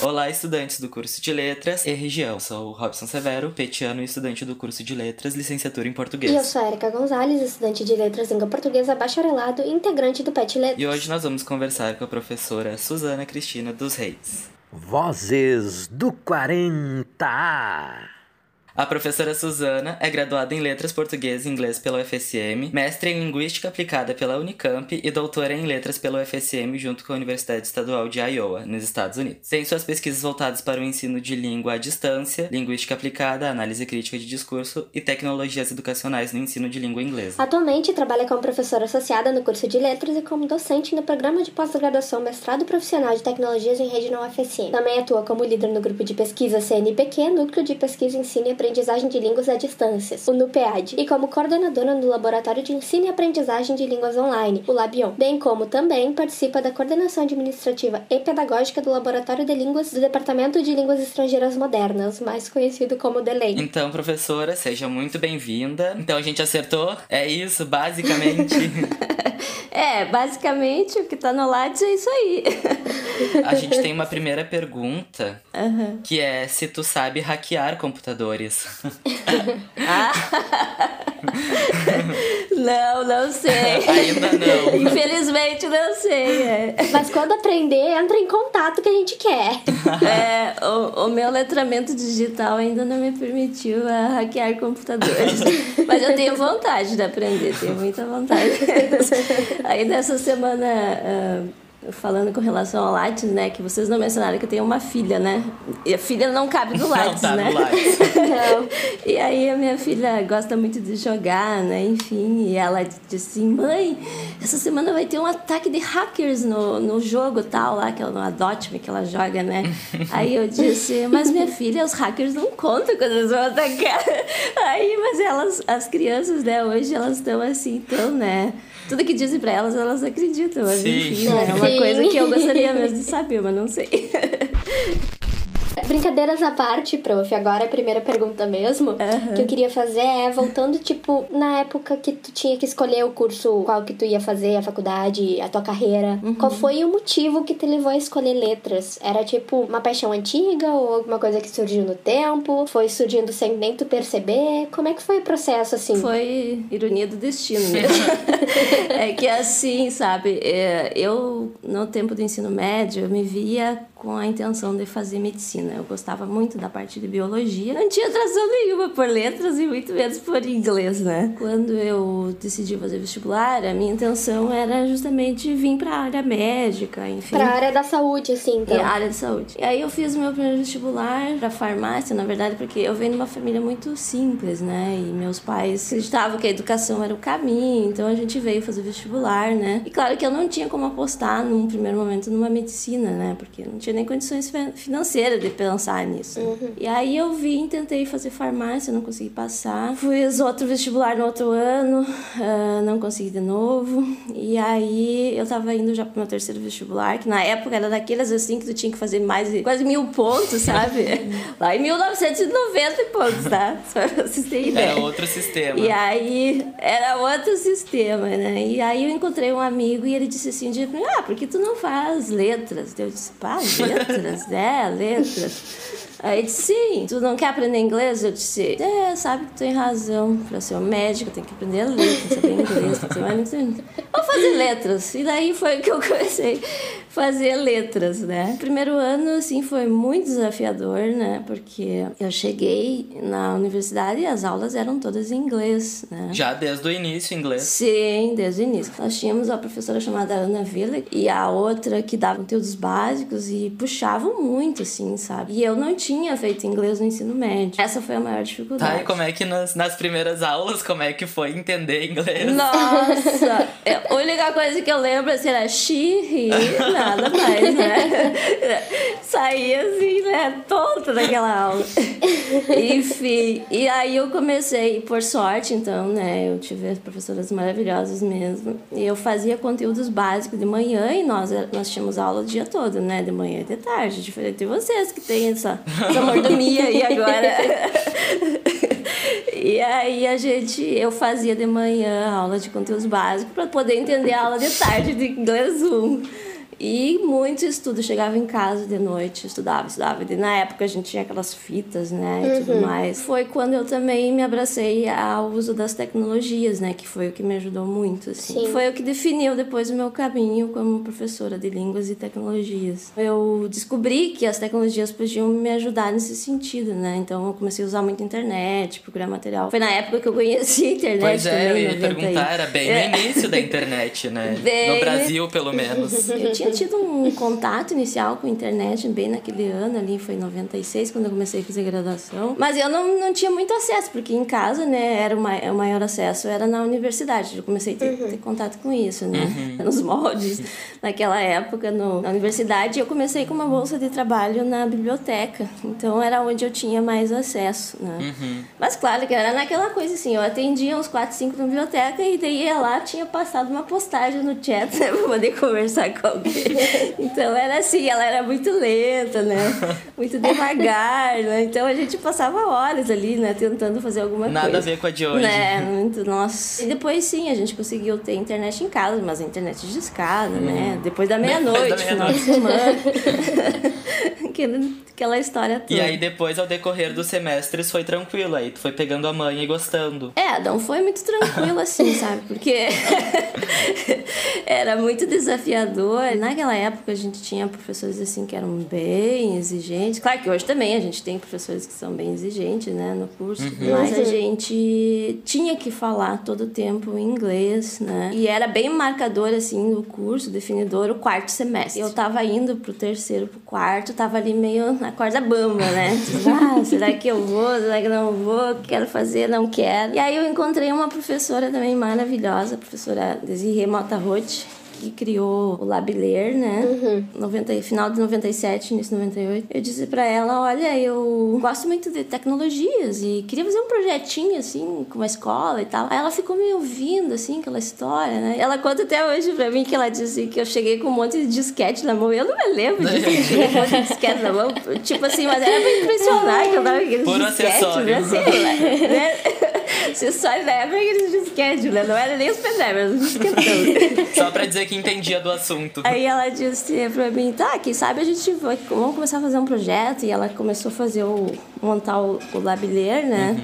Olá, estudantes do curso de Letras e Região. Sou o Robson Severo, petiano e estudante do curso de Letras, licenciatura em Português. E eu sou a Erika Gonzalez, estudante de Letras Língua Portuguesa, bacharelado e integrante do PET Letras. E hoje nós vamos conversar com a professora Suzana Cristina dos Reis. Vozes do 40. A professora Suzana é graduada em Letras Português e Inglês pela UFSM, mestre em Linguística Aplicada pela Unicamp e doutora em Letras pela UFSM junto com a Universidade Estadual de Iowa, nos Estados Unidos. Tem suas pesquisas voltadas para o ensino de língua à distância, linguística aplicada, análise crítica de discurso e tecnologias educacionais no ensino de língua inglesa. Atualmente trabalha como professora associada no curso de Letras e como docente no programa de pós-graduação Mestrado Profissional de Tecnologias em Rede na UFSM. Também atua como líder no grupo de pesquisa CNPq, Núcleo de Pesquisa, Ensino e de Línguas à Distância, o NUPEAD, e como coordenadora no Laboratório de Ensino e Aprendizagem de Línguas Online, o Labion, bem como também participa da coordenação administrativa e pedagógica do Laboratório de Línguas do Departamento de Línguas Estrangeiras Modernas, mais conhecido como DELEI. Então, professora, seja muito bem-vinda. Então, a gente acertou? É isso, basicamente. É, basicamente o que tá no Lattes é isso aí. a gente tem uma primeira pergunta, Aham. que é se tu sabe hackear computadores. Ah. Não, não sei. Ainda não. Infelizmente não sei. É, Mas quando aprender, entra em contato que a gente quer. É, o, o meu letramento digital ainda não me permitiu a hackear computadores. Mas eu tenho vontade de aprender, tenho muita vontade. Aí nessa semana. ah, Falando com relação ao Lattes, né? Que vocês não mencionaram que eu tenho uma filha, né? E a filha não cabe no Lattes, tá no né? Lattes. Não. E aí a minha filha gosta muito de jogar, né? Enfim, e ela disse assim, mãe, essa semana vai ter um ataque de hackers no, no jogo tal lá, que é no Adopt-me que ela joga, né? Aí eu disse, mas minha filha, os hackers não contam quando eles vão atacar. Aí, mas elas, as crianças, né, hoje elas estão assim, então, né? Tudo que dizem pra elas, elas acreditam. Mas Sim. enfim, né? É uma coisa que eu gostaria mesmo de saber, mas não sei. Brincadeiras à parte, prof, agora a primeira pergunta mesmo Aham. que eu queria fazer é voltando, tipo, na época que tu tinha que escolher o curso, qual que tu ia fazer, a faculdade, a tua carreira. Uhum. Qual foi o motivo que te levou a escolher letras? Era tipo uma paixão antiga ou alguma coisa que surgiu no tempo? Foi surgindo sem nem tu perceber? Como é que foi o processo assim? Foi ironia do destino mesmo. é que assim, sabe, é, eu no tempo do ensino médio eu me via com a intenção de fazer medicina. Eu gostava muito da parte de biologia. Não tinha atração nenhuma por letras e muito menos por inglês, né? Quando eu decidi fazer vestibular, a minha intenção era justamente vir para a área médica, enfim. Pra área da saúde, assim, então. A área de saúde. E aí eu fiz o meu primeiro vestibular pra farmácia, na verdade, porque eu venho de uma família muito simples, né? E meus pais acreditavam que a educação era o caminho, então a gente veio fazer vestibular, né? E claro que eu não tinha como apostar num primeiro momento numa medicina, né? Porque não tinha nem condições fi- financeiras de pensar nisso. E aí eu vim, tentei fazer farmácia, não consegui passar. Fiz outro vestibular no outro ano, ah, não consegui de novo. E aí eu tava indo já pro meu terceiro vestibular, que na época era daqueles assim que tu tinha que fazer mais de quase mil pontos, sabe? Lá em 1990 pontos, tá? Só pra vocês terem ideia. É outro sistema. E aí, era outro sistema, né? E aí eu encontrei um amigo e ele disse assim, um dia pra mim, ah, por que tu não faz letras? Eu disse, pá, letras? é, letras. Aí ele disse, sim, tu não quer aprender inglês? Eu disse, é, sabe que tu tem razão. Pra ser um médico, tem que aprender letras, saber inglês, tem que mais... Vou fazer letras. E daí foi que eu comecei a fazer letras, né? Primeiro ano, assim, foi muito desafiador, né? Porque eu cheguei na universidade e as aulas eram todas em inglês, né? Já desde o início, inglês. Sim, desde o início. Nós tínhamos uma professora chamada Ana Villa e a outra que dava conteúdos básicos e puxavam muito, assim, sabe? E eu não tinha feito inglês no ensino médio. Essa foi a maior dificuldade. Tá, e como é que nas, nas primeiras aulas, como é que foi entender inglês? Nossa! É, a única coisa que eu lembro assim, era xirri, nada mais, né? Saía assim, né? Tonta daquela aula. Enfim, e aí eu comecei, por sorte, então, né? Eu tive professoras maravilhosas mesmo. E eu fazia conteúdos básicos de manhã e nós, nós tínhamos aula o dia todo, né? De manhã e de tarde. Diferente de vocês que têm essa, essa mordomia aí agora. E aí a gente, eu fazia de manhã aula de conteúdos básicos para poder entender a aula de tarde de inglês 1. E muito estudo. Chegava em casa de noite, estudava, estudava. E na época a gente tinha aquelas fitas, né? E tudo mais. Foi quando eu também me abracei ao uso das tecnologias, né? Que foi o que me ajudou muito, assim. Sim. Foi o que definiu depois o meu caminho como professora de línguas e tecnologias. Eu descobri que as tecnologias podiam me ajudar nesse sentido, né? Então eu comecei a usar muito a internet, procurar material. Foi na época que eu conheci a internet Pois é, também, eu ia 90 e- perguntar, era bem É. no início da internet, né? Bem- No Brasil, pelo menos. Eu tinha tido um contato inicial com a internet bem naquele ano ali, foi em 96, quando eu comecei a fazer graduação. Mas eu não, não tinha muito acesso, porque em casa, né, era o, mai- o maior acesso era na universidade. Eu comecei a ter, ter contato com isso, né? Nos moldes. Naquela época, no, na universidade, eu comecei com uma bolsa de trabalho na biblioteca. Então era onde eu tinha mais acesso, né? Mas claro que era naquela coisa assim, eu atendia uns 4, 5 na biblioteca e daí ia lá, tinha passado uma postagem no chat, né, pra poder conversar com alguém. Então era assim, ela era muito lenta, né? Muito devagar, né? Então a gente passava horas ali, né, tentando fazer alguma Nada coisa. a ver com a de hoje. Né, muito, nossa. E depois sim, a gente conseguiu ter internet em casa, mas a internet de escada, né? Depois da meia-noite, Depois da final de semana. Aquela história toda. E aí depois, ao decorrer dos semestres, foi tranquilo. Aí tu foi pegando a manha e gostando. É, não foi muito tranquilo assim, sabe? Porque era muito desafiador. Naquela época a gente tinha professores assim que eram bem exigentes. Claro que hoje também a gente tem professores que são bem exigentes, né, no curso. Mas a gente tinha que falar todo o tempo em inglês, né? E era bem marcador assim no curso, definidor, o quarto semestre. Eu tava indo pro terceiro, pro quarto, tava ali meio na corda bamba, né? Tipo, ah, será que eu vou? Será que não vou? Quero fazer, não quero. E aí eu encontrei uma professora também maravilhosa, a professora Desirê Mota Roth, que criou o Labiler, né? 90, final de 97, início de 98. Eu disse pra ela, olha, eu gosto muito de tecnologias e queria fazer um projetinho, assim, com uma escola e tal. Aí ela ficou me ouvindo, assim, aquela história, né? Ela conta até hoje pra mim que ela disse que eu cheguei com um monte de disquete na mão. Eu não me lembro disso, que eu cheguei com um monte de disquete na mão. Tipo assim, mas era pra impressionar que eu tava com Puro disquete, acessório. né? Assim, né? Da época aqueles disquete, né? Não era nem os era os disquetão. Só pra dizer que entendia do assunto. Aí ela disse pra mim, tá, quem sabe a gente vai, vamos começar a fazer um projeto. E ela começou a fazer o, montar o, o Labiler, né?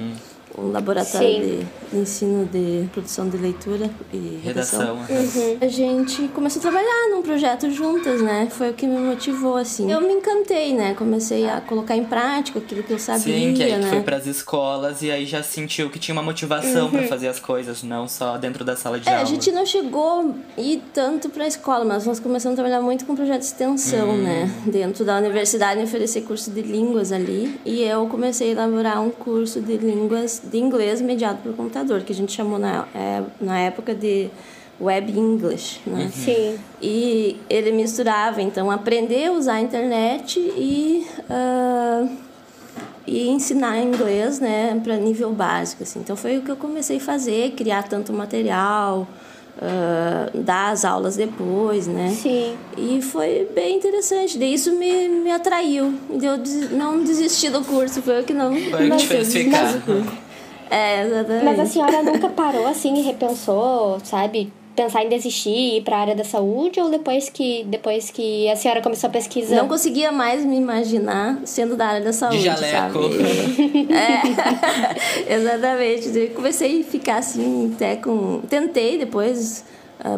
Um laboratório Sim. de ensino de produção de leitura e redação. Redação. A gente começou a trabalhar num projeto juntas, né? Foi o que me motivou, assim. Eu me encantei, né? Comecei a colocar em prática aquilo que eu sabia, Sim, que aí né? foi pras escolas e aí já sentiu que tinha uma motivação pra fazer as coisas, não só dentro da sala de É, aula. a gente não chegou a ir tanto para a escola, mas nós começamos a trabalhar muito com projeto de extensão, né? Dentro da universidade, oferecer curso de línguas ali. E eu comecei a elaborar um curso de línguas de inglês mediado por computador, que a gente chamou na, é, na época de Web English, né? Sim. E ele misturava, então, aprender a usar a internet e, ah, e ensinar inglês, né, para nível básico, assim. Então, foi o que eu comecei a fazer, criar tanto material, ah, dar as aulas depois, né? Sim. E foi bem interessante. Daí isso me, me atraiu. E eu des- não desisti do curso, foi o que não... Foi o que te fez ficar. É, exatamente. Mas a senhora nunca parou assim e repensou, sabe? Pensar em desistir e ir pra área da saúde ou depois que, depois que a senhora começou a pesquisar? Não conseguia mais me imaginar sendo da área da saúde, jaleco. sabe? É, exatamente. Daí comecei a ficar assim, até com... Tentei depois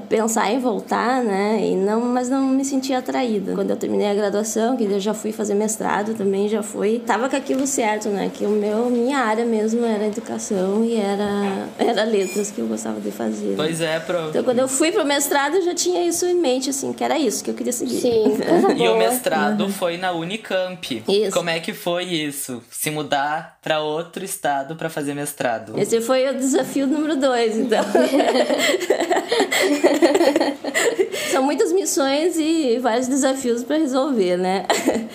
pensar em voltar, né? E não, mas não me sentia atraída. Quando eu terminei a graduação, que eu já fui fazer mestrado também, já fui... Tava com aquilo certo, né? Que o meu, minha área mesmo era educação e era, era letras que eu gostava de fazer. né? Pois é, pro... Então, quando eu fui pro mestrado, eu já tinha isso em mente, assim, que era isso que eu queria seguir. Sim, E o mestrado foi na Unicamp. Isso. Como é que foi isso? Se mudar pra outro estado pra fazer mestrado? Esse foi o desafio número dois, então. São muitas missões e vários desafios para resolver, né?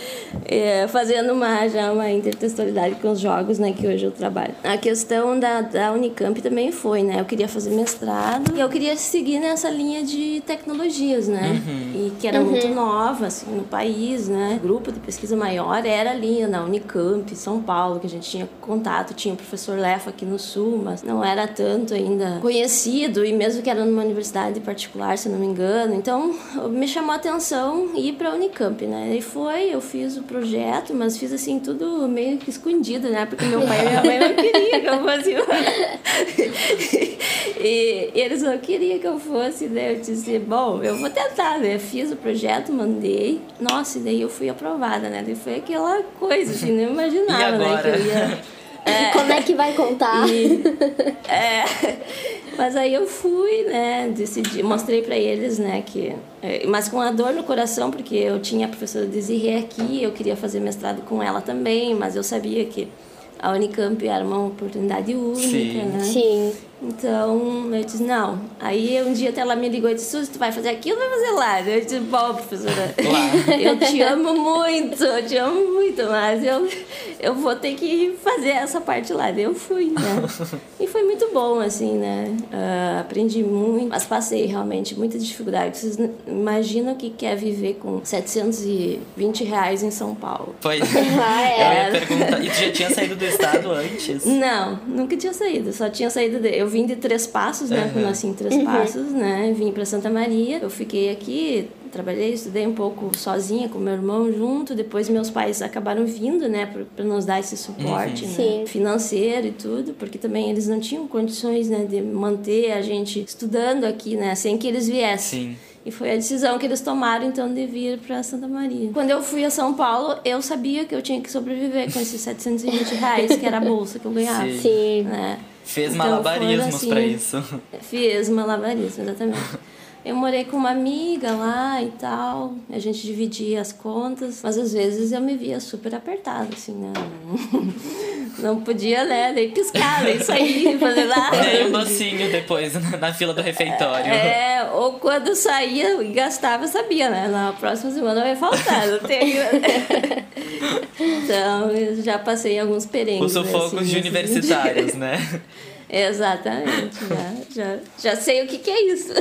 É, fazendo uma, já uma intertextualidade com os jogos, né, que hoje eu trabalho. A questão da, da Unicamp também foi, né? Eu queria fazer mestrado e eu queria seguir nessa linha de tecnologias, né? E que era muito nova, assim, no país, né? O grupo de pesquisa maior era ali na Unicamp, São Paulo, que a gente tinha contato, tinha o professor Lefa aqui no Sul, mas não era tanto ainda conhecido e mesmo que era numa universidade universidade particular, se não me engano. Então, me chamou a atenção ir para a Unicamp, né? E foi, eu fiz o projeto, mas fiz assim tudo meio que escondido, né? Porque meu pai e minha mãe não queriam que eu fosse. e, e eles não queriam que eu fosse, né? Eu disse, bom, eu vou tentar, né? Fiz o projeto, mandei. Nossa, e daí eu fui aprovada, né? Daí foi aquela coisa, assim, não imaginava, né? Que eu ia é, Como é que vai contar? E, é, mas aí eu fui, né, decidi, mostrei para eles, né, que é, mas com a dor no coração, porque eu tinha a professora Desirê aqui, eu queria fazer mestrado com ela também, mas eu sabia que a Unicamp era uma oportunidade única, Sim. né? Sim. Então, eu disse, não. Aí um dia até ela me ligou e disse, Suzy, tu vai fazer aquilo ou vai fazer lá? Eu disse, bom, professora, eu te amo muito, eu te amo muito, mas eu, eu vou ter que fazer essa parte lá. Eu fui, né? E foi muito bom, assim, né? Uh, aprendi muito, mas passei realmente muita dificuldade. Vocês imaginam o que é viver com 720 reais em São Paulo? Pois Ah, é. Eu ia perguntar. E tu já tinha saído do estado antes? Não, nunca tinha saído. Só tinha saído. De... Eu vim de Três Passos, né? Uhum. Eu nasci em Três Passos, né? Vim para Santa Maria. Eu fiquei aqui, trabalhei, estudei um pouco sozinha com meu irmão junto. Depois meus pais acabaram vindo, né? Para nos dar esse suporte, Uhum. né? Sim. Financeiro e tudo, porque também eles não tinham condições, né? De manter a gente estudando aqui, né? Sem que eles viessem. Sim. E foi a decisão que eles tomaram, então, de vir para Santa Maria. Quando eu fui a São Paulo, eu sabia que eu tinha que sobreviver com esses 720 reais, que era a bolsa que eu ganhava. Sim. Sim. Né? Fez Então, malabarismos assim, pra isso. Fiz malabarismo, exatamente. Eu morei com uma amiga lá e tal, a gente dividia as contas, mas às vezes eu me via super apertada, assim, né? Não podia, né, nem piscar, nem sair, fazer nada. Nem um docinho depois na, na fila do refeitório. É, ou quando saía e gastava, eu sabia, né? Na próxima semana vai faltar, não tenho. então, eu já passei alguns perrengues. Os sufocos assim, de universitários, né? Exatamente, já, já, já sei o que, que é isso.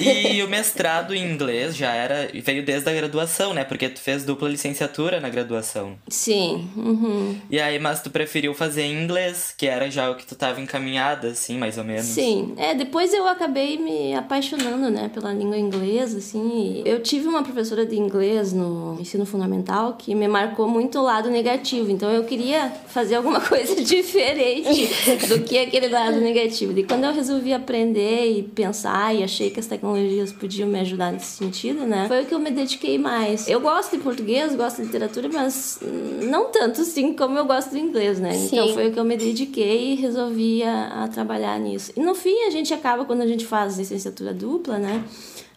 E o mestrado em inglês já era. veio desde a graduação, né? Porque tu fez dupla licenciatura na graduação. Sim, uhum. E aí, mas tu preferiu fazer em inglês, que era já o que tu tava encaminhada, assim, mais ou menos. Sim, é, depois eu acabei me apaixonando, né, pela língua inglesa, assim. Eu tive uma professora de inglês no ensino fundamental que me marcou muito o lado negativo, então eu queria fazer alguma coisa diferente do que aquele lado negativo. E quando eu resolvi aprender e pensar e achei que as tecnologias podiam me ajudar nesse sentido, né, foi o que eu me dediquei mais. Eu gosto de português, gosto de literatura, mas não tanto assim como eu gosto do inglês, né? Então Sim. foi o que eu me dediquei e resolvi a, a trabalhar nisso. E no fim a gente acaba, quando a gente faz licenciatura dupla, né?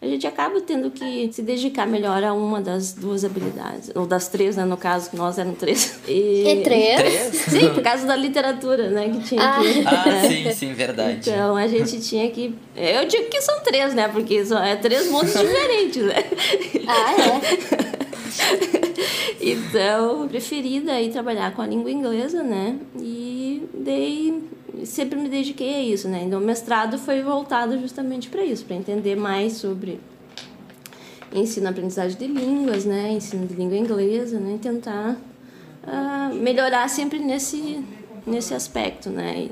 A gente acaba tendo que se dedicar melhor a uma das duas habilidades. Ou das três, né? No caso, nós eram três. E, E três? Sim, por causa da literatura, né? Que tinha Ah. que... Ah, sim, sim, verdade. Então a gente tinha que. Eu digo que são três, né? Porque são é três mundos diferentes, né? Ah, é? então, eu preferi daí trabalhar com a língua inglesa, né? E dei sempre me dediquei a isso, né? Então, o mestrado foi voltado justamente para isso, para entender mais sobre ensino aprendizagem de línguas, né? Ensino de língua inglesa, né? E tentar ah, melhorar sempre nesse nesse aspecto, né?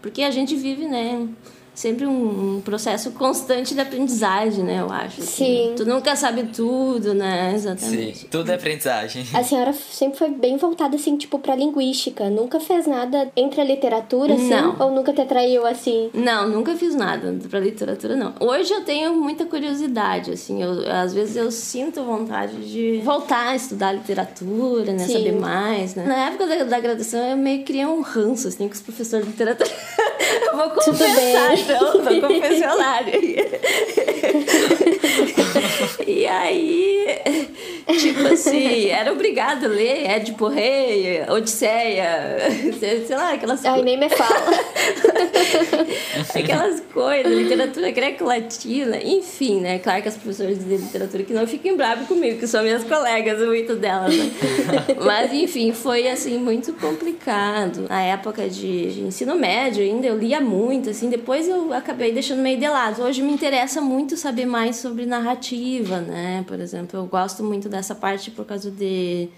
Porque a gente vive, né? Sempre um, um processo constante de aprendizagem, né? Eu acho. assim. Sim. Tu nunca sabe tudo, né? Sim, Exatamente. tudo é aprendizagem. A senhora sempre foi bem voltada, assim, tipo, pra linguística. Nunca fez nada entre a literatura, assim? Não. Ou nunca te atraiu, assim? Não, nunca fiz nada pra literatura, não. Hoje eu tenho muita curiosidade, assim, eu, às vezes eu sinto vontade de voltar a estudar literatura, né, Sim. saber mais, né. Na época da, da graduação eu meio que criei um ranço, assim, com os professores de literatura. eu vou Tudo confessar, bem. Então, no confessionário. E aí, tipo assim, era obrigado a ler Édipo Rei, Odisseia, sei lá, aquelas Ai, nem me fala. Aquelas coisas, literatura greco-latina, enfim, né? Claro que as professoras de literatura que não fiquem bravos comigo, que são minhas colegas, muito delas, né? Mas, enfim, foi, assim, muito complicado. Na época de, de ensino médio ainda, eu lia muito, assim, depois eu acabei deixando meio de lado. Hoje me interessa muito saber mais sobre narrativa, né? Por exemplo, eu gosto muito dessa parte por causa de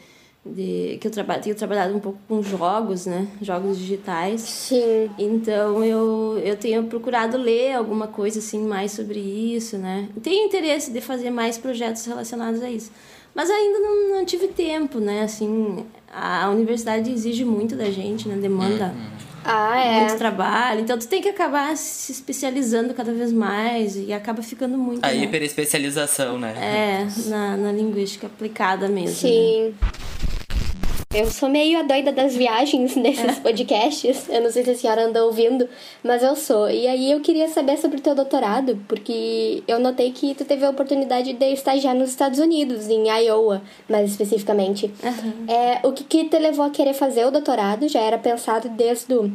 de que eu trabalho, tenho trabalhado um pouco com jogos, né? Jogos digitais. Sim. Então eu, eu tenho procurado ler alguma coisa assim mais sobre isso, né? Tenho interesse de fazer mais projetos relacionados a isso. Mas ainda não, não tive tempo, né? Assim, a universidade exige muito da gente, né? Demanda Ah, é. muito trabalho. Então tu tem que acabar se especializando cada vez mais e acaba ficando muito. A né? hiperespecialização, né? É, na, na linguística aplicada mesmo. né? Eu sou meio a doida das viagens nesses podcasts. Eu não sei se a senhora anda ouvindo, mas eu sou. E aí eu queria saber sobre o teu doutorado, porque eu notei que tu teve a oportunidade de estagiar nos Estados Unidos, em Iowa, mais especificamente. É, o que, que te levou a querer fazer o doutorado? Já era pensado desde o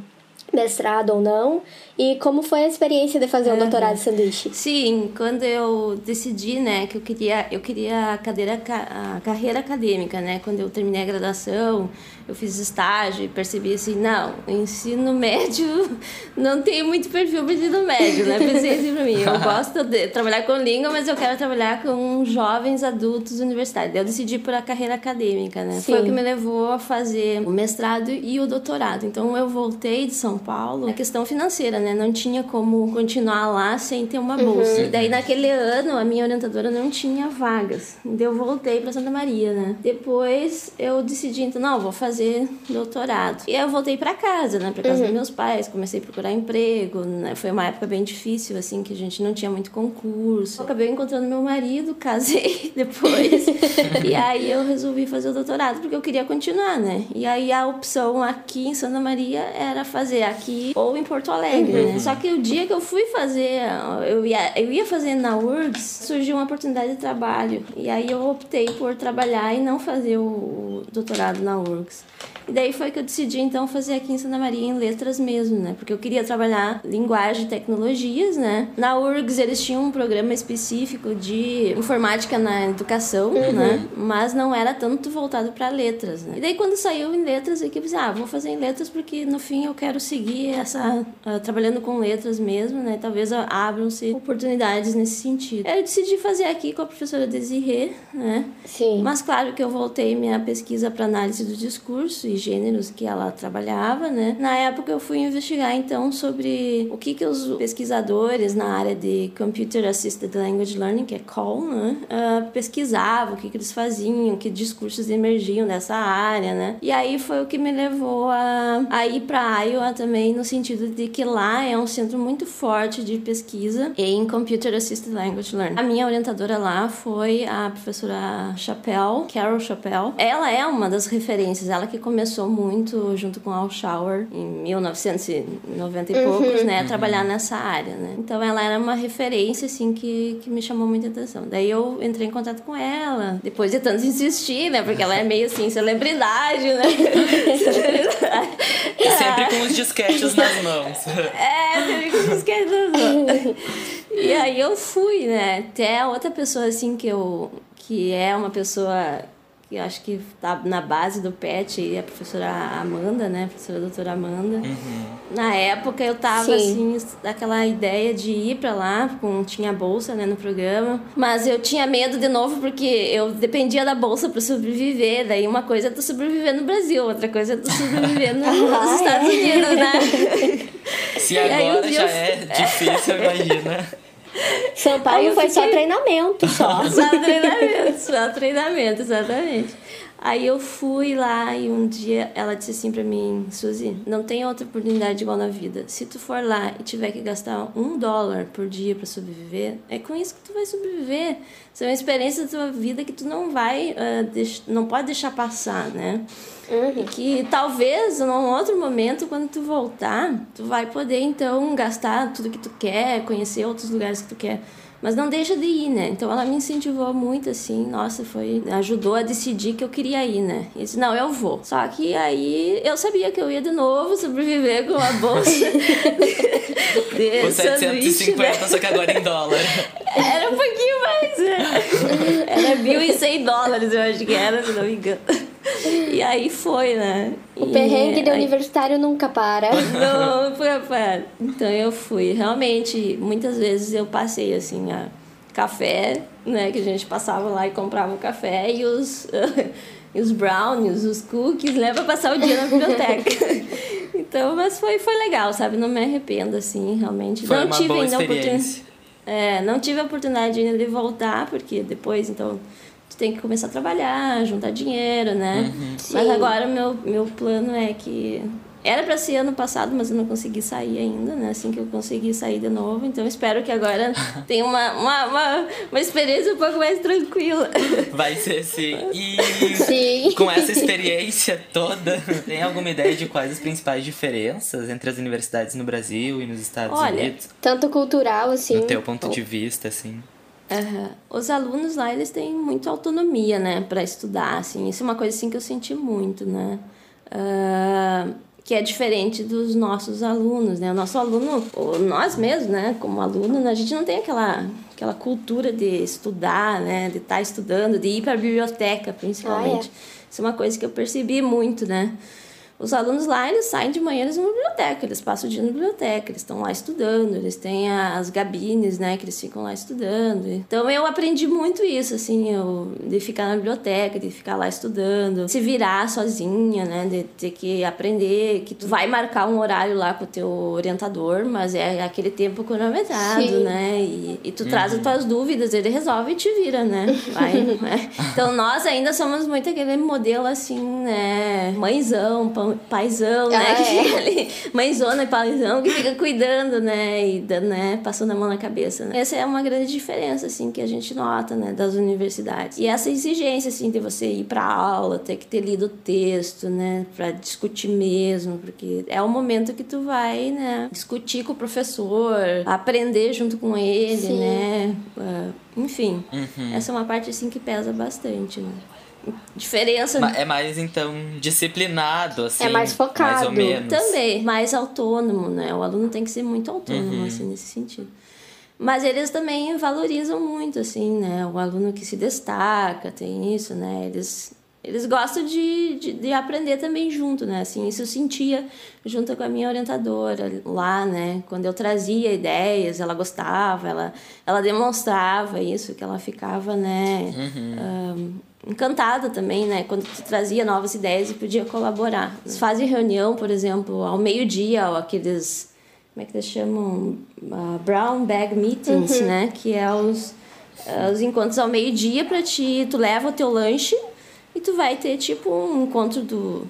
mestrado ou não? E como foi a experiência de fazer o doutorado de sanduíche? Sim, quando eu decidi, né, que eu queria, eu queria a, cadeira, ca- a carreira acadêmica, né, quando eu terminei a graduação, eu fiz estágio e percebi assim, não, ensino médio não tem muito perfil para ensino médio, né, pensei assim pra mim, eu gosto de trabalhar com língua, mas eu quero trabalhar com jovens adultos universitários. Eu decidi por a carreira acadêmica, né, foi o Sim. que me levou a fazer o mestrado e o doutorado. Então eu voltei de São Paulo, a questão financeira, né? Não tinha como continuar lá sem ter uma bolsa. E daí naquele ano a minha orientadora não tinha vagas. Daí eu voltei para Santa Maria, né? Depois eu decidi, então, não, vou fazer doutorado. E aí eu voltei para casa, né? Para casa dos meus pais, comecei a procurar emprego, né? Foi uma época bem difícil, assim, que a gente não tinha muito concurso. Eu acabei encontrando meu marido, casei depois. e aí eu resolvi fazer o doutorado porque eu queria continuar, né? E aí a opção aqui em Santa Maria era fazer aqui ou em Porto Alegre, né? Só que o dia que eu fui fazer, eu ia, eu ia fazer na URGS, surgiu uma oportunidade de trabalho. E aí eu optei por trabalhar e não fazer o, o doutorado na URGS. E daí foi que eu decidi então fazer aqui em Santa Maria em letras mesmo, né? Porque eu queria trabalhar linguagem e tecnologias, né? Na URGS eles tinham um programa específico de informática na educação, né? Mas não era tanto voltado para letras, né? E daí quando saiu em letras, eu pensei, ah, vou fazer em letras porque no fim eu quero seguir essa ah, trabalhando com letras mesmo, né? Talvez abram-se oportunidades nesse sentido. Eu decidi fazer aqui com a professora Desirê, né? Sim. Mas claro que eu voltei minha pesquisa para análise do discurso e gêneros que ela trabalhava, né? Na época eu fui investigar então sobre o que que os pesquisadores na área de Computer Assisted Language Learning, que é CAL, né? ah, pesquisavam, o que que eles faziam, que discursos emergiam dessa área, né? E aí foi o que me levou a, a ir para Iowa também no sentido de que lá é um centro muito forte de pesquisa em Computer Assisted Language Learning. A minha orientadora lá foi a professora Chappell, Carol Chappell. Ela é uma das referências, ela que começou muito junto com Al Schauer em 1990 e poucos, né, a trabalhar nessa área, né? Então ela era uma referência assim que, que me chamou muita atenção. Daí eu entrei em contato com ela, depois de tanto insistir, né, porque ela é meio assim celebridade, né? celebridade. Sempre com os disquetes nas mãos. É, teve que esquecer E aí eu fui, né? Até outra pessoa assim que eu que é uma pessoa que eu acho que tá na base do PET aí, a professora Amanda, né? A professora doutora Amanda. Na época eu tava Sim. assim, daquela ideia de ir pra lá, com, tinha bolsa, né, no programa. Mas eu tinha medo de novo porque eu dependia da bolsa pra sobreviver. Daí uma coisa é tu sobreviver no Brasil, outra coisa é tu sobreviver Ah, nos Estados é? Unidos, né? Se aí agora um dia já eu- é difícil, imagina. São Aí Paulo foi só fiquei- treinamento, só. Só treinamento, só treinamento, exatamente. Aí eu fui lá e um dia ela disse assim pra mim, Suzy, não tem outra oportunidade igual na vida. Se tu for lá e tiver que gastar um dólar por dia pra sobreviver, é com isso que tu vai sobreviver. Isso é uma experiência da tua vida que tu não vai, deix- não pode deixar passar, né? E que talvez num outro momento, quando tu voltar, tu vai poder então gastar tudo que tu quer, conhecer outros lugares que tu quer. Mas não deixa de ir, né? Então ela me incentivou muito, assim, nossa, foi. ajudou a decidir que eu queria ir, né? E disse, não, eu vou. Só que aí eu sabia que eu ia de novo sobreviver com a bolsa. de Os sanduíche, 750, né? só que agora em dólar. Era um pouquinho mais, né? Era 1.100 dólares, eu acho que era, se não me engano. E aí foi, né? O perrengue de aí... universitário nunca para. Não, foi, foi. Então eu fui. Realmente, muitas vezes eu passei assim, a café, né? Que a gente passava lá e comprava o café e os. e os brownies, os cookies, né, pra passar o dia na biblioteca. então, mas foi, foi legal, sabe? Não me arrependo, assim, realmente. Foi não uma tive boa ainda oportunidade. É, não tive a oportunidade ainda de voltar, porque depois, então, tem que começar a trabalhar, juntar dinheiro, né? Mas Sim. agora meu, meu plano é que. Era pra ser ano passado, mas eu não consegui sair ainda, né? Assim que eu consegui sair de novo. Então espero que agora tenha uma, uma, uma, uma experiência um pouco mais tranquila. Vai ser sim. E Sim. com essa experiência toda, tem alguma ideia de quais as principais diferenças entre as universidades no Brasil e nos Estados Olha, Unidos? Tanto cultural, assim. No teu ponto de vista, assim. Aham. Os alunos lá, eles têm muita autonomia, né, para estudar, assim. Isso é uma coisa, assim, que eu senti muito, né. Ah, que é diferente dos nossos alunos, né. O nosso aluno, nós mesmos, né, como aluno, a gente não tem aquela, aquela cultura de estudar, né, de estar estudando, de ir para a biblioteca, principalmente. Isso é uma coisa que eu percebi muito, né. Os alunos lá, eles saem de manhã, eles vão na biblioteca, eles passam o dia na biblioteca, eles estão lá estudando, eles têm as gabines, né, que eles ficam lá estudando. Então eu aprendi muito isso, assim, eu, de ficar na biblioteca, de ficar lá estudando, se virar sozinha, né, de ter que aprender, que tu vai marcar um horário lá com o teu orientador, mas é aquele tempo cronometrado, Sim. né, e, e tu traz as tuas dúvidas, ele resolve e te vira, né, vai, né. Então nós ainda somos muito aquele modelo, assim, né, mãezão, pão- paizão, né, Ah, que é. fica ali, mãezona e paizão, que fica cuidando, né, e dando, né, passando a mão na cabeça, né. Essa é uma grande diferença, assim, que a gente nota, né, das universidades. E essa exigência, assim, de você ir pra aula, ter que ter lido o texto, né, pra discutir mesmo, porque é o momento que tu vai, né, discutir com o professor, aprender junto com ele, Sim. né, ah, enfim. Uhum. Essa é uma parte, assim, que pesa bastante, né. Diferença É mais, então, disciplinado, assim. É mais focado. Mais ou menos. também, mais autônomo, né? O aluno tem que ser muito autônomo, assim, nesse sentido. Mas eles também valorizam muito, assim, né? O aluno que se destaca, tem isso, né? Eles, eles gostam de, de, de aprender também junto, né? Assim, isso eu sentia junto com a minha orientadora lá, né? Quando eu trazia ideias, ela gostava, ela, ela demonstrava isso, que ela ficava, né? ahn, encantada também, né? Quando tu trazia novas ideias e podia colaborar. Eles fazem reunião, por exemplo, ao meio-dia, ou aqueles como é que eles chamam? Ah, brown bag meetings, né? Que é os, ah, os encontros ao meio-dia para ti. Tu leva o teu lanche e tu vai ter tipo um encontro do,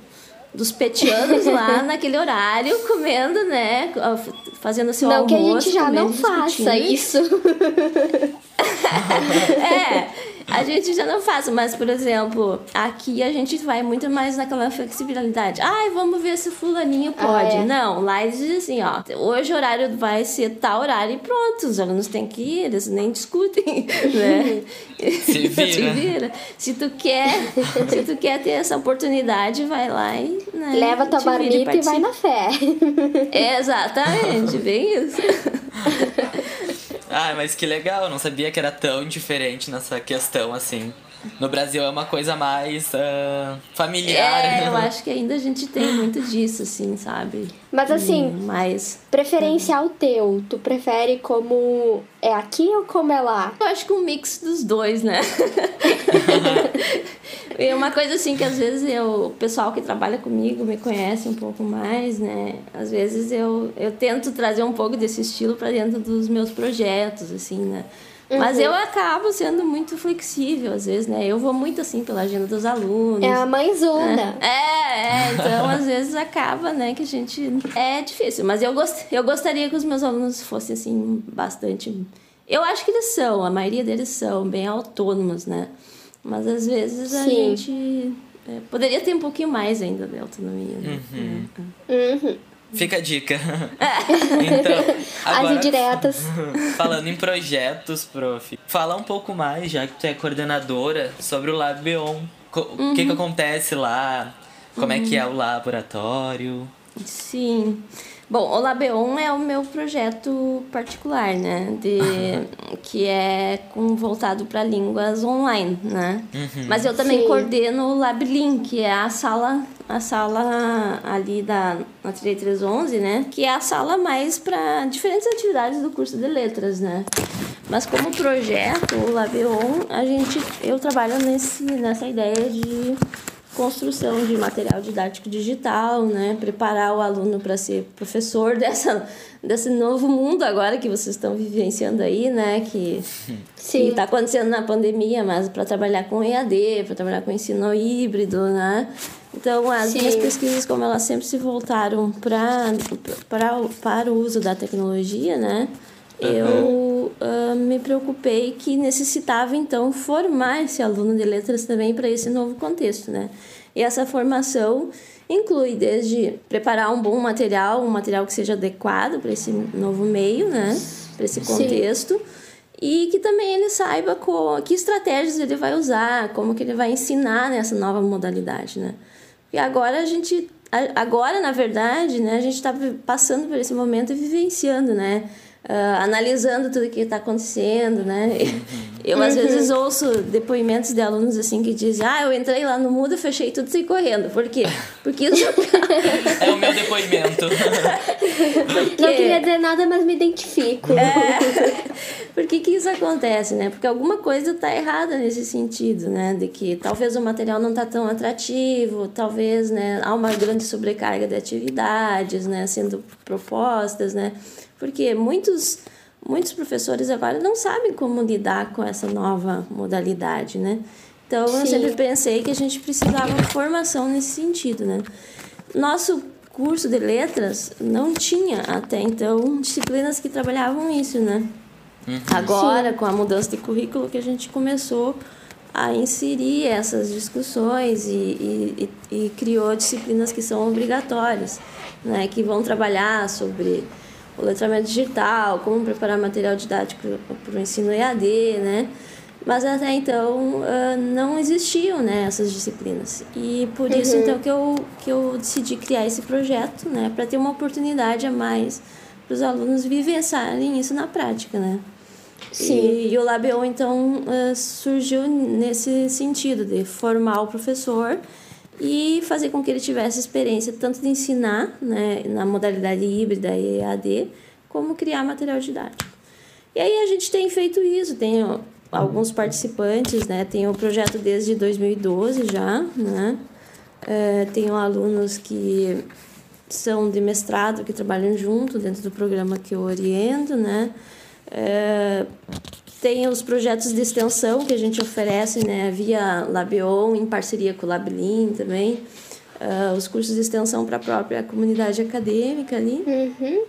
dos petianos lá naquele horário, comendo, né? Fazendo seu Não que a almoço. gente já não faça isso. É, a gente já não faz, mas, por exemplo, aqui a gente vai muito mais naquela flexibilidade. Ai, vamos ver se o fulaninho pode. é. Não, lá eles dizem assim, ó, hoje o horário vai ser tal horário e pronto, os alunos têm que ir, eles nem discutem, né? Se vira. vira. Se tu quer, se tu quer ter essa oportunidade, vai lá e, né, Leva tua marmita e vai na fé. Exatamente, bem isso. Ah, mas que legal, eu não sabia que era tão diferente nessa questão, assim. No Brasil é uma coisa mais ah, familiar. É, eu acho que ainda a gente tem muito disso, assim, sabe? Mas assim, Hum, Mas preferencial teu, tu prefere como é aqui ou como é lá? eu acho que um mix dos dois, né? é uma coisa assim que às vezes eu, o pessoal que trabalha comigo me conhece um pouco mais, né? Às vezes eu, eu tento trazer um pouco desse estilo para dentro dos meus projetos, assim, né? Mas eu acabo sendo muito flexível, às vezes, né? Eu vou muito assim pela agenda dos alunos. É a mãezona. É, é, então às vezes acaba, né, que a gente. É difícil, mas eu, gost... eu gostaria que os meus alunos fossem, assim, bastante. Eu acho que eles são, a maioria deles são bem autônomos, né? Mas às vezes a Sim. gente. é, poderia ter um pouquinho mais ainda de autonomia. Né? Uhum. Fica a dica. então, As agora, indiretas. falando em projetos, prof, fala um pouco mais, já que tu é coordenadora, sobre o Lab Beon. O que que acontece lá? Como é que é o laboratório? Sim. Bom, o Labeon é o meu projeto particular, né? De, que é com, voltado para línguas online, né? Mas eu também Sim. coordeno o LabLink, que é a sala, a sala ali da na 3311, né? Que é a sala mais para diferentes atividades do curso de letras, né? Mas como projeto, o Labeon, a gente, eu trabalho nesse, nessa ideia de construção de material didático digital, né? Preparar o aluno para ser professor dessa, desse novo mundo agora que vocês estão vivenciando aí, né? Que está acontecendo na pandemia, mas para trabalhar com EAD, para trabalhar com ensino híbrido, né? Então, as Sim. minhas pesquisas, como elas sempre se voltaram para para o uso da tecnologia, né? Eu uh, me preocupei que necessitava, então, formar esse aluno de letras também para esse novo contexto, né? E essa formação inclui desde preparar um bom material, um material que seja adequado para esse novo meio, né? Para esse contexto. Sim. E que também ele saiba com, que estratégias ele vai usar, como que ele vai ensinar nessa nova modalidade, né? E agora a gente agora na verdade né a gente está passando por esse momento e vivenciando né uh, analisando tudo que está acontecendo, né? Eu às vezes uhum. ouço depoimentos de alunos assim que dizem, ah, eu entrei lá no mudo, fechei tudo e saí correndo. Por quê? Porque isso... é o meu depoimento. Porque... Não queria dizer nada, mas me identifico. É... Por que, que isso acontece, né? Porque alguma coisa está errada nesse sentido, né? De que talvez o material não está tão atrativo, talvez, né, há uma grande sobrecarga de atividades, né, sendo propostas, né? Porque muitos, muitos professores agora não sabem como lidar com essa nova modalidade, né? Então, Sim. eu sempre pensei que a gente precisava de formação nesse sentido, né? Nosso curso de letras não tinha até então disciplinas que trabalhavam isso, né? Uhum. Agora, Sim. com a mudança de currículo, que a gente começou a inserir essas discussões e, e, e, criou disciplinas que são obrigatórias, né? Que vão trabalhar sobre o letramento digital, como preparar material didático para o ensino EAD, né? Mas até então uh, não existiam né, essas disciplinas. E por uhum. isso então que eu, que eu decidi criar esse projeto, né? Para ter uma oportunidade a mais para os alunos vivenciarem isso na prática, né? Sim. E, e o Labeon, então, uh, surgiu nesse sentido de formar o professor e fazer com que ele tivesse experiência tanto de ensinar, né, na modalidade híbrida e EAD, como criar material didático. E aí a gente tem feito isso, tem alguns participantes, né, tem o projeto desde 2012 já, né, é, tenho alunos que são de mestrado, que trabalham junto dentro do programa que eu oriento, né, é, tem os projetos de extensão que a gente oferece né, via Labion, em parceria com o Labilin também. Uh, os cursos de extensão para a própria comunidade acadêmica ali. Uhum.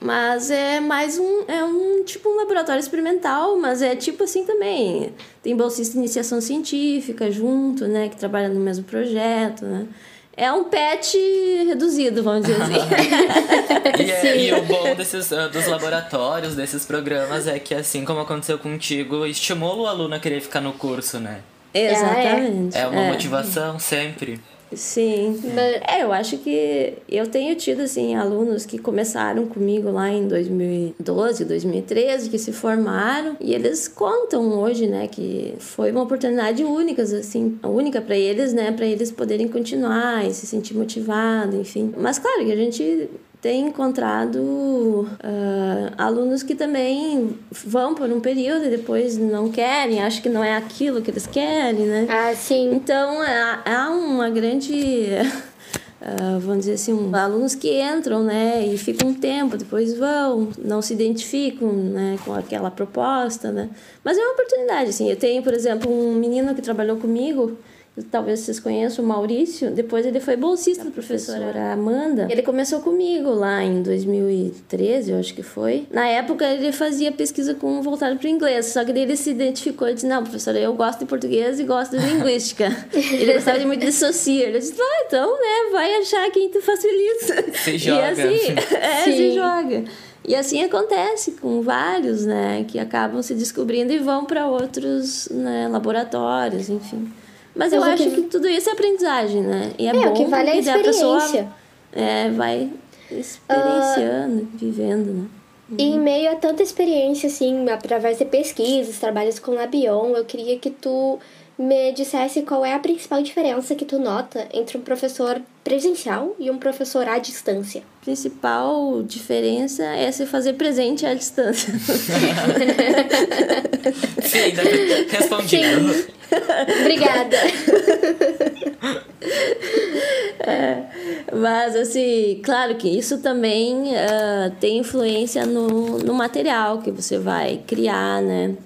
Mas é mais um, é um tipo um laboratório experimental, mas é tipo assim também. Tem bolsista de iniciação científica junto, né, que trabalha no mesmo projeto, né? É um pet reduzido, vamos dizer assim. e, é, e, o bom desses, uh, dos laboratórios, desses programas, é que, assim como aconteceu contigo, estimula o aluno a querer ficar no curso, né? Exatamente. É uma é. motivação sempre. Sim. É, eu acho que eu tenho tido, assim, alunos que começaram comigo lá em 2012, 2013, que se formaram e eles contam hoje, né, que foi uma oportunidade única, assim, única para eles, né, para eles poderem continuar e se sentir motivado, enfim. Mas claro que a gente tem encontrado uh, alunos que também vão por um período e depois não querem, acham que não é aquilo que eles querem, né? Ah, sim. Então, há uma grande... Uh, vamos dizer assim, um, alunos que entram, né, e ficam um tempo, depois vão, não se identificam, né, com aquela proposta, né, mas é uma oportunidade, assim, eu tenho, por exemplo, um menino que trabalhou comigo, talvez vocês conheçam o Maurício, depois ele foi bolsista da professora Amanda. Ele começou comigo lá em 2013, eu acho que foi. Na época ele fazia pesquisa com voltado para o inglês, só que daí ele se identificou e disse: Não, professora, eu gosto de português e gosto de linguística. ele gostava de muito de social. Eu disse: Ah, então, né, vai achar quem te facilita. Se joga. E assim, é, Sim. se joga. E assim acontece com vários, né, que acabam se descobrindo e vão para outros né, laboratórios, enfim. Mas eu acho que... que... tudo isso é aprendizagem, né? E é, é bom o que vale é a experiência. A pessoa é, vai experienciando, uh, vivendo, né? E em meio a tanta experiência, assim, através de pesquisas, trabalhos com Labion, eu queria que tu me dissesse qual é a principal diferença que tu nota entre um professor presencial e um professor à distância. A principal diferença é se fazer presente à distância. Sim, respondido. Sim. Obrigada. É, mas, assim, claro que isso também uh, tem influência no, no material que você vai criar, né?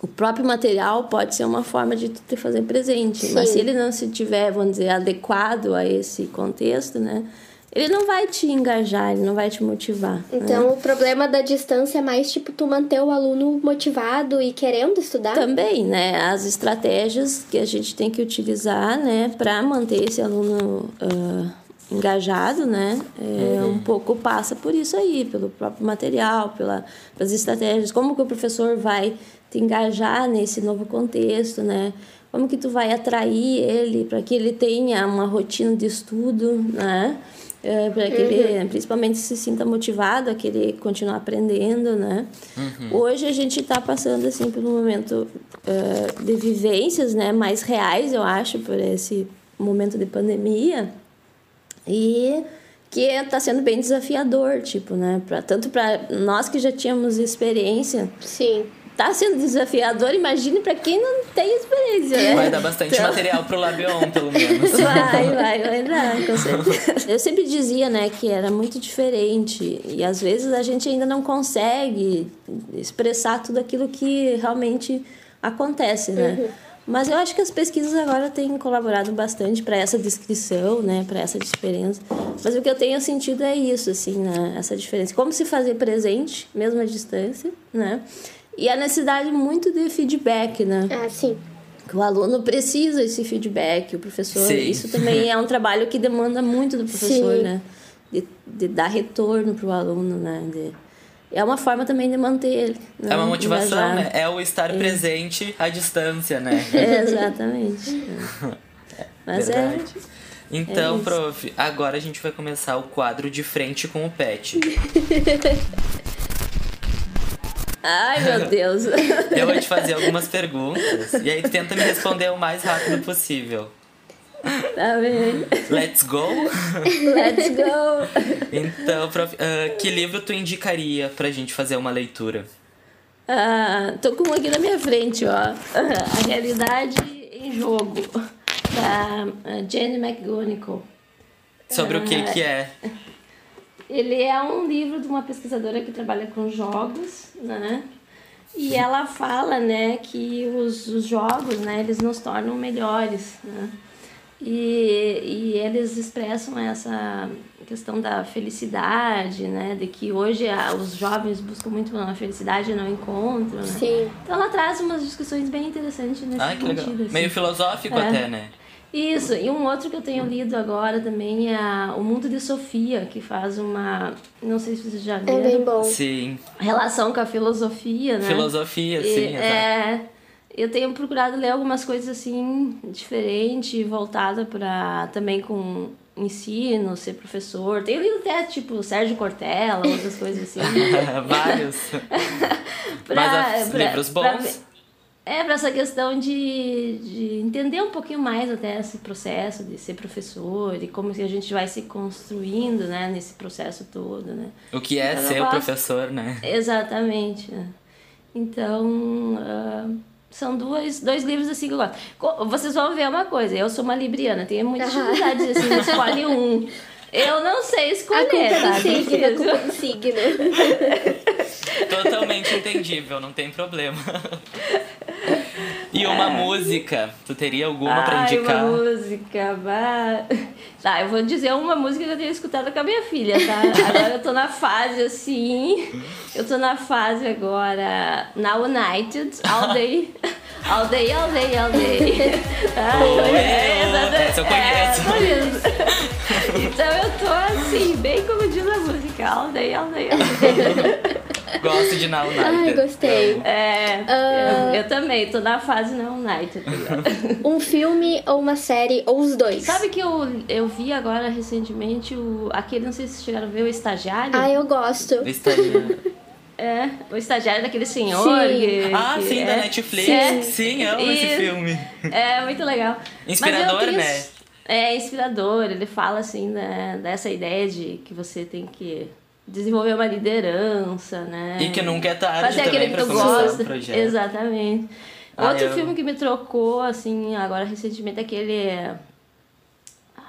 O próprio material pode ser uma forma de te fazer presente, Sim. mas se ele não se tiver, vamos dizer, adequado a esse contexto, né? Ele não vai te engajar, ele não vai te motivar. Então, né? o problema da distância é mais, tipo, tu manter o aluno motivado e querendo estudar? Também, né? As estratégias que a gente tem que utilizar, né, para manter esse aluno uh, engajado, né, é, uhum. um pouco passa por isso aí, pelo próprio material, pela, pelas estratégias, como que o professor vai te engajar nesse novo contexto, né? Como que tu vai atrair ele para que ele tenha uma rotina de estudo, né? É, para que ele uhum. principalmente se sinta motivado a querer continuar aprendendo, né? Uhum. Hoje a gente está passando assim por um momento uh, de vivências, né, mais reais, eu acho, por esse momento de pandemia e que está sendo bem desafiador, tipo, né, para tanto para nós que já tínhamos experiência, sim, tá sendo desafiador, imagine para quem não tem experiência, né? Vai dar bastante então... material pro Labion, pelo menos. Vai, vai, vai dar, com certeza. Eu sempre dizia, né, que era muito diferente e às vezes a gente ainda não consegue expressar tudo aquilo que realmente acontece, né? Uhum. Mas eu acho que as pesquisas agora têm colaborado bastante para essa descrição, né, para essa diferença. Mas o que eu tenho sentido é isso, assim, né, essa diferença. Como se fazer presente, mesmo à distância, né? E a necessidade muito de feedback, né? Ah, sim. O aluno precisa esse feedback, o professor. Sim. Isso também é um trabalho que demanda muito do professor, sim. né? De, de dar retorno para o aluno, né? De, é uma forma também de manter ele. Né? É uma motivação, né? É o estar é. presente à distância, né? É, exatamente. É. Mas Verdade. é. Então, é prof, agora a gente vai começar o quadro de frente com o pet. Ai, meu Deus. eu vou te fazer algumas perguntas e aí tenta me responder o mais rápido possível. Tá bem. Let's go? Let's go! Então, prof, uh, que livro tu indicaria pra gente fazer uma leitura? Ah, tô com um aqui na minha frente, ó. A Realidade em Jogo, da Jane McGonigal. Sobre o que que é? Ele é um livro de uma pesquisadora que trabalha com jogos, né? E ela fala, né, que os, os jogos, né, eles nos tornam melhores, né? E, e eles expressam essa questão da felicidade, né? De que hoje os jovens buscam muito a felicidade e não encontram, né? Sim. Então ela traz umas discussões bem interessantes nesse ah, sentido. Assim. Meio filosófico é. até, né? Isso, e um outro que eu tenho lido agora também é O Mundo de Sofia, que faz uma. Não sei se vocês já viram. É bem bom. Sim. Relação com a filosofia, né? Filosofia, e, sim. É. Eu tenho procurado ler algumas coisas assim, diferentes, voltada para também com ensino, ser professor. Tenho lido até, tipo, Sérgio Cortella, outras coisas assim. Vários. pra, Mas pra, livros bons. Pra, é, para essa questão de, de entender um pouquinho mais até esse processo de ser professor e como que a gente vai se construindo, né, nesse processo todo, né. O que é então, ser o professor, né? Exatamente. Né? Então, uh, são duas, dois livros assim que eu gosto. Vocês vão ver uma coisa, eu sou uma libriana, tenho muita dificuldade, assim, escolhe um. Eu não sei escolher, a culpa tá? Signo, a culpa é signo. Totalmente entendível, não tem problema. E uma é. música? Tu teria alguma Ai, pra indicar? Uma música, bah. Tá, eu vou dizer uma música que eu tenho escutado com a minha filha, tá? Agora eu tô na fase assim. Eu tô na fase agora. Now United, All Day. All Day, All Day, All Day. Ah, é, essa eu conheço. É, então eu tô assim, bem como diz a música. All Day, All Day, All Day. Gosto de Now United. Ai, gostei. É, uh... eu, eu, também, tô na fase Now United. um filme ou uma série, ou os dois? Sabe que eu, eu vi agora recentemente o. Aquele, não sei se vocês chegaram a ver, o Estagiário. Ah, eu gosto. O Estagiário. É, o estagiário daquele senhor. Sim. Que, ah, que sim, é, da Netflix. É, sim, amo e, esse filme. É, muito legal. Inspirador, tenho, né? É, inspirador. Ele fala, assim, né, dessa ideia de que você tem que desenvolver uma liderança, né? E que nunca é tarde Fazer também aquele que tu gosta. Um Exatamente. Ah, Outro eu- filme que me trocou, assim, agora recentemente, é aquele.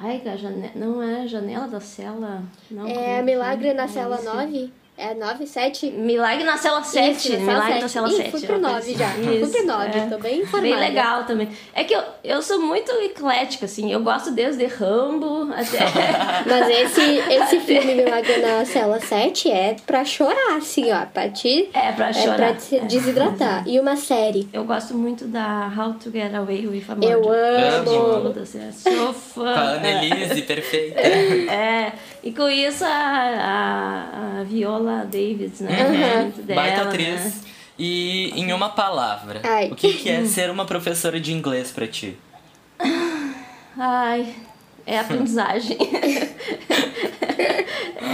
Ai, que a janela. Não é Janela da Cela. Não, como É que Milagre na É Cela esse. 9? É 9, 7? Milagre na Cela 7. Isso, na Cela Milagre 7. na Cela Ih, 7. fui pro uma 9 coisa já. assim. Fui Isso, pro 9, é. tô bem informada. Bem legal também. É que eu, eu sou muito eclética, assim. Eu gosto desde Rambo até. Mas esse, esse filme Milagre na Cela 7 é pra chorar, assim, ó. Pra te, É, pra é chorar. pra te É. desidratar. E uma série. Eu gosto muito da How to Get Away with a Eu Murder. amo. Todas, é, Sou fã. Com a Annelise, perfeita. É, e com isso a, a, a Viola Davis, né? Uhum. Muito dela, Baita atriz. né? E em uma palavra, Ai. o que, que é ser uma professora de inglês pra ti? Ai, é aprendizagem.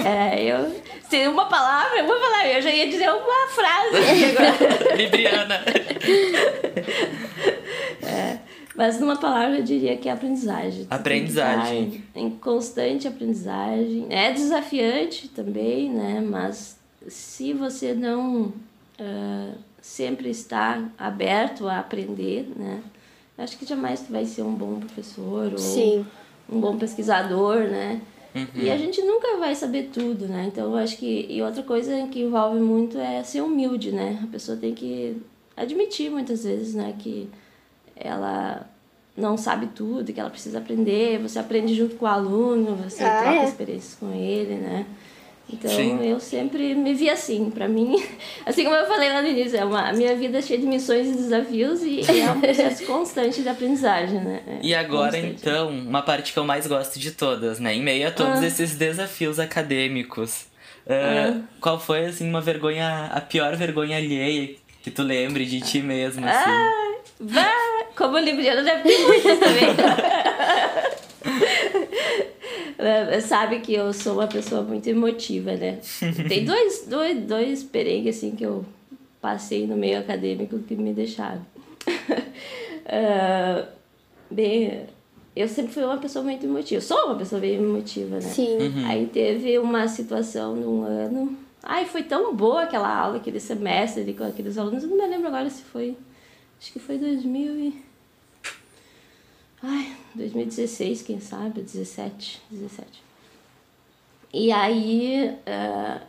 é, eu. Se uma palavra, eu vou falar, eu já ia dizer uma frase aqui agora. Libriana. Mas numa palavra eu diria que é aprendizagem. Aprendizagem. Em, constante aprendizagem. É desafiante também, né? Mas se você não ah, sempre está aberto a aprender, né? Acho que jamais tu vai ser um bom professor ou Sim. um bom pesquisador, né? Uhum. E a gente nunca vai saber tudo, né? Então eu acho que. E outra coisa que envolve muito é ser humilde, né? A pessoa tem que admitir muitas vezes, né? Que ela não sabe tudo, que ela precisa aprender. Você aprende junto com o aluno, você Ah, troca é? experiências com ele, né? Então Sim. eu sempre me vi assim, pra mim, assim como eu falei lá no início, é uma, a minha vida é cheia de missões e desafios e, é um processo constante de aprendizagem, né? É E agora, constante. então, uma parte que eu mais gosto de todas, né? Em meio a todos Ah. esses desafios acadêmicos. ah, Qual foi, assim, uma vergonha, a pior vergonha alheia que tu lembre de ti mesmo, assim? Ah, vá! Como libriana deve ter muitas também. Sabe que eu sou uma pessoa muito emotiva, né? Tem dois, dois, dois perrengues assim que eu passei no meio acadêmico que me deixaram. Ah, bem, eu sempre fui uma pessoa muito emotiva. Sou uma pessoa bem emotiva, né? Sim. Aí teve uma situação num ano. Ai, foi tão boa aquela aula, aquele semestre ali com aqueles alunos. Eu não me lembro agora se foi. Acho que foi 2000 e. Ai, 2016, quem sabe? 17. 17. E aí. ah,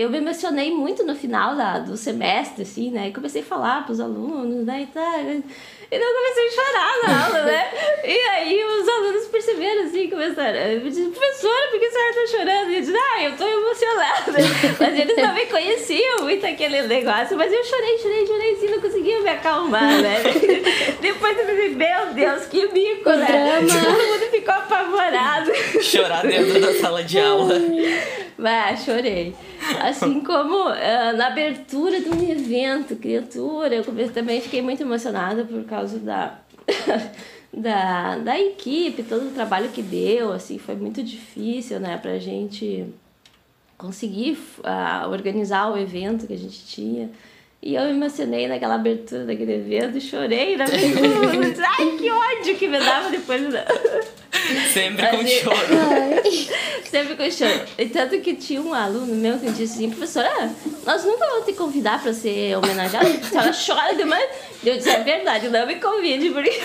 eu me emocionei muito no final da, do semestre, assim, né? E comecei a falar pros alunos, né? E, tá, e daí eu comecei a chorar na aula, né? E aí os alunos perceberam, assim, começaram. Eu disse, professora, por que a senhora tá chorando? E eu disse, ah, eu tô emocionada. Mas eles também conheciam muito aquele negócio. Mas eu chorei, chorei, chorei, assim, não conseguia me acalmar, né? Depois eu pensei, meu Deus, que bico, O né? drama. Todo mundo ficou apavorado. Chorar dentro da sala de aula. Vai, chorei. Assim como ah, na abertura de um evento, criatura, eu também fiquei muito emocionada por causa da, da, da equipe, todo o trabalho que deu, assim, foi muito difícil, né, pra gente conseguir ah, organizar o evento que a gente tinha. E eu me emocionei naquela abertura daquele evento, chorei na abertura. Ai, que ódio que me dava depois. Sempre com choro. Sempre com choro. E tanto que tinha um aluno meu que disse assim, professora, nós nunca vamos te convidar para ser homenageada, porque a senhora chora demais. Eu disse, é verdade, não me convide, porque,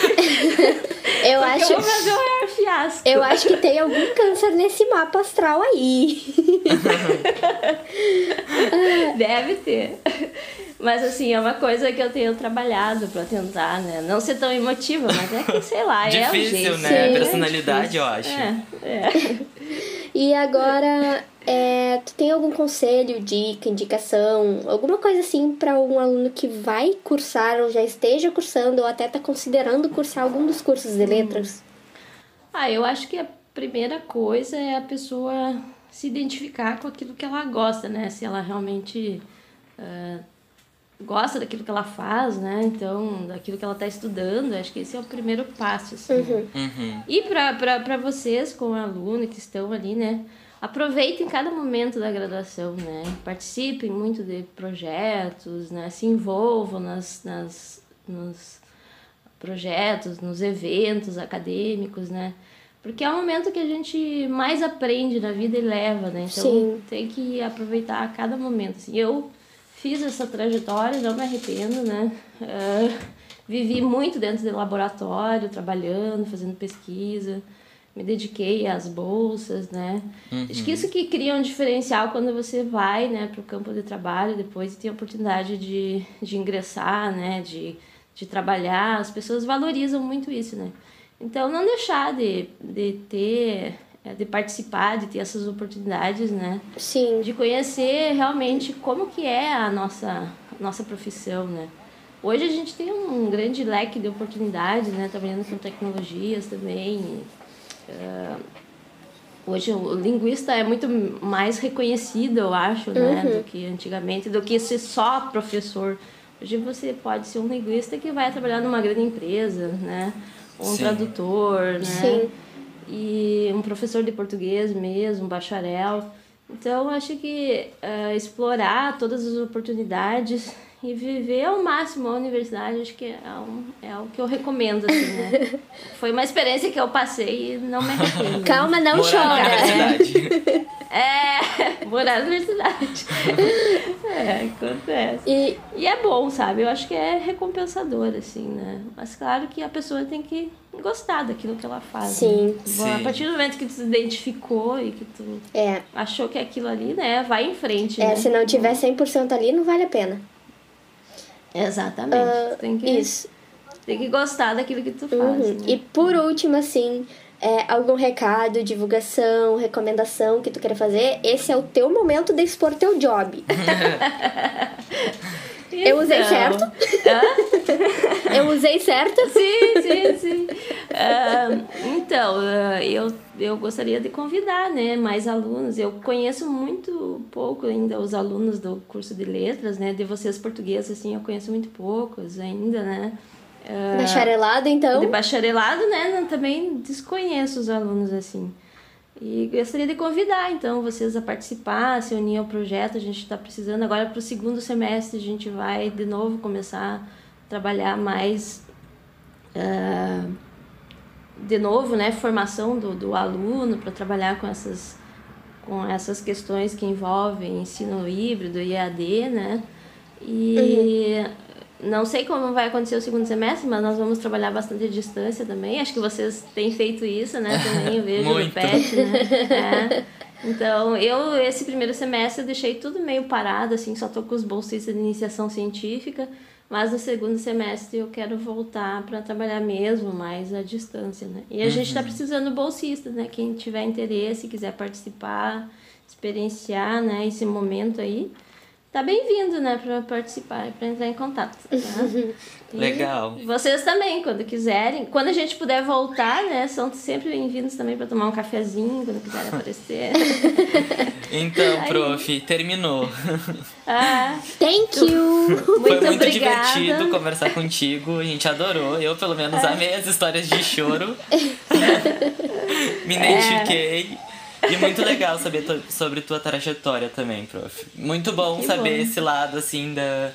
Eu porque acho. eu vou fazer o maior fiasco. Eu acho que tem algum câncer nesse mapa astral aí. Deve ter. Mas assim, é uma coisa que eu tenho trabalhado pra tentar, né? Não ser tão emotiva, mas é que, sei lá, é o Difícil, jeito. né? Sim. Personalidade, eu acho. É, é. E agora, é, tu tem algum conselho, dica, indicação, alguma coisa assim para um aluno que vai cursar ou já esteja cursando ou até tá considerando cursar algum dos cursos de letras? Ah, eu acho que a primeira coisa é a pessoa se identificar com aquilo que ela gosta, né? Se ela realmente ah, gosta daquilo que ela faz, né? Então, daquilo que ela está estudando, acho que esse é o primeiro passo, assim. né? Uhum. E para vocês, como aluno que estão ali, né? Aproveitem cada momento da graduação, né? Participem muito de projetos, né? Se envolvam nas, nas, nos projetos, nos eventos acadêmicos, né? Porque é o momento que a gente mais aprende na vida e leva, né? Então Sim. tem que aproveitar cada momento. Assim, eu fiz essa trajetória, não me arrependo, né? Ah, vivi muito dentro do laboratório, trabalhando, fazendo pesquisa me dediquei às bolsas, né? Uhum. Acho que isso que cria um diferencial quando você vai, né, para o campo de trabalho depois e tem a oportunidade de, de ingressar, né, de, de trabalhar. As pessoas valorizam muito isso, né? Então, não deixar de, de ter, é, de participar, de ter essas oportunidades, né? Sim. De conhecer realmente como que é a nossa, nossa profissão, né? Hoje a gente tem um grande leque de oportunidades, né? Trabalhando com tecnologias também, Uh, hoje o linguista é muito mais reconhecido, eu acho, né, uhum. do que antigamente, do que ser só professor. Hoje você pode ser um linguista que vai trabalhar numa grande empresa, né, ou um Sim. tradutor, né, Sim. E um professor de português mesmo, um bacharel. Então, acho que uh, explorar todas as oportunidades e viver ao máximo a universidade, acho que é, um, é o que eu recomendo, assim, né? Foi uma experiência que eu passei e não me arrependo. Calma, não morar chora. É, morar na universidade. É, acontece. E, e é bom, sabe? Eu acho que é recompensador, assim, né? Mas claro que a pessoa tem que gostar daquilo que ela faz. Sim. Né? Sim. A partir do momento que tu se identificou e que tu é. achou que é aquilo ali, né? Vai em frente. É, né? se não tiver 100% ali, não vale a pena. Exatamente. Uh, tem que, isso. Tem que gostar daquilo que tu faz. Uhum. Né? E por último, assim, é, algum recado, divulgação, recomendação que tu queira fazer, esse é o teu momento de expor teu job. Então. Eu usei certo? eu usei certo? Sim, sim, sim. Uh, então, uh, eu, eu gostaria de convidar né, mais alunos. Eu conheço muito pouco ainda os alunos do curso de letras, né? De vocês portugueses, assim, eu conheço muito poucos ainda, né? Uh, bacharelado, então? De bacharelado, né? Também desconheço os alunos, assim. E gostaria de convidar, então, vocês a participar, se unir ao projeto. A gente está precisando agora para o segundo semestre, a gente vai de novo começar a trabalhar mais. Uh, de novo, né, formação do, do aluno para trabalhar com essas, com essas questões que envolvem ensino híbrido e EAD, né? E uhum. Não sei como vai acontecer o segundo semestre, mas nós vamos trabalhar bastante à distância também. Acho que vocês têm feito isso, né? Também eu vejo no PET, né? É. Então, eu, esse primeiro semestre, eu deixei tudo meio parado, assim, só tô com os bolsistas de iniciação científica, mas no segundo semestre eu quero voltar para trabalhar mesmo mais à distância, né? E a tá uhum. gente está precisando de bolsistas, né? Quem tiver interesse, quiser participar, experienciar, né, esse momento aí, tá bem-vindo, né, para participar, para entrar em contato. Tá? Legal. Vocês também, quando quiserem. Quando a gente puder voltar, né, são sempre bem-vindos também para tomar um cafezinho, quando quiserem aparecer. então, Aí. prof, terminou. Ah, Thank you! Muito Foi muito obrigada. divertido conversar contigo, a gente adorou. Eu, pelo menos, ah. amei as histórias de choro. Me identifiquei. É. E muito legal saber sobre tua trajetória também, prof. Muito bom que saber bom. esse lado, assim, da,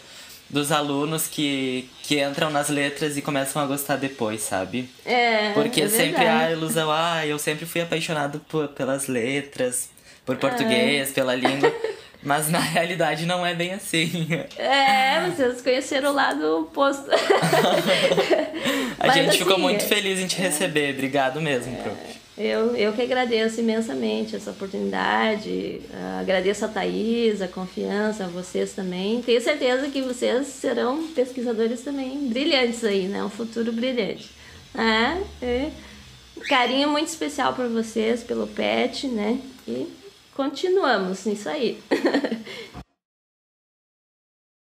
dos alunos que, que entram nas letras e começam a gostar depois, sabe? É. Porque é sempre há a ilusão, ah, eu sempre fui apaixonado por, pelas letras, por português, é. pela língua. Mas na realidade não é bem assim. É, vocês conheceram o lado oposto. a Mas gente assim, ficou muito feliz em te receber. Obrigado mesmo, é. prof. Eu, eu que agradeço imensamente essa oportunidade, uh, agradeço a Thaís, a confiança, a vocês também. Tenho certeza que vocês serão pesquisadores também brilhantes aí, né? Um futuro brilhante. É, é. Carinho muito especial por vocês, pelo PET, né? E continuamos nisso aí.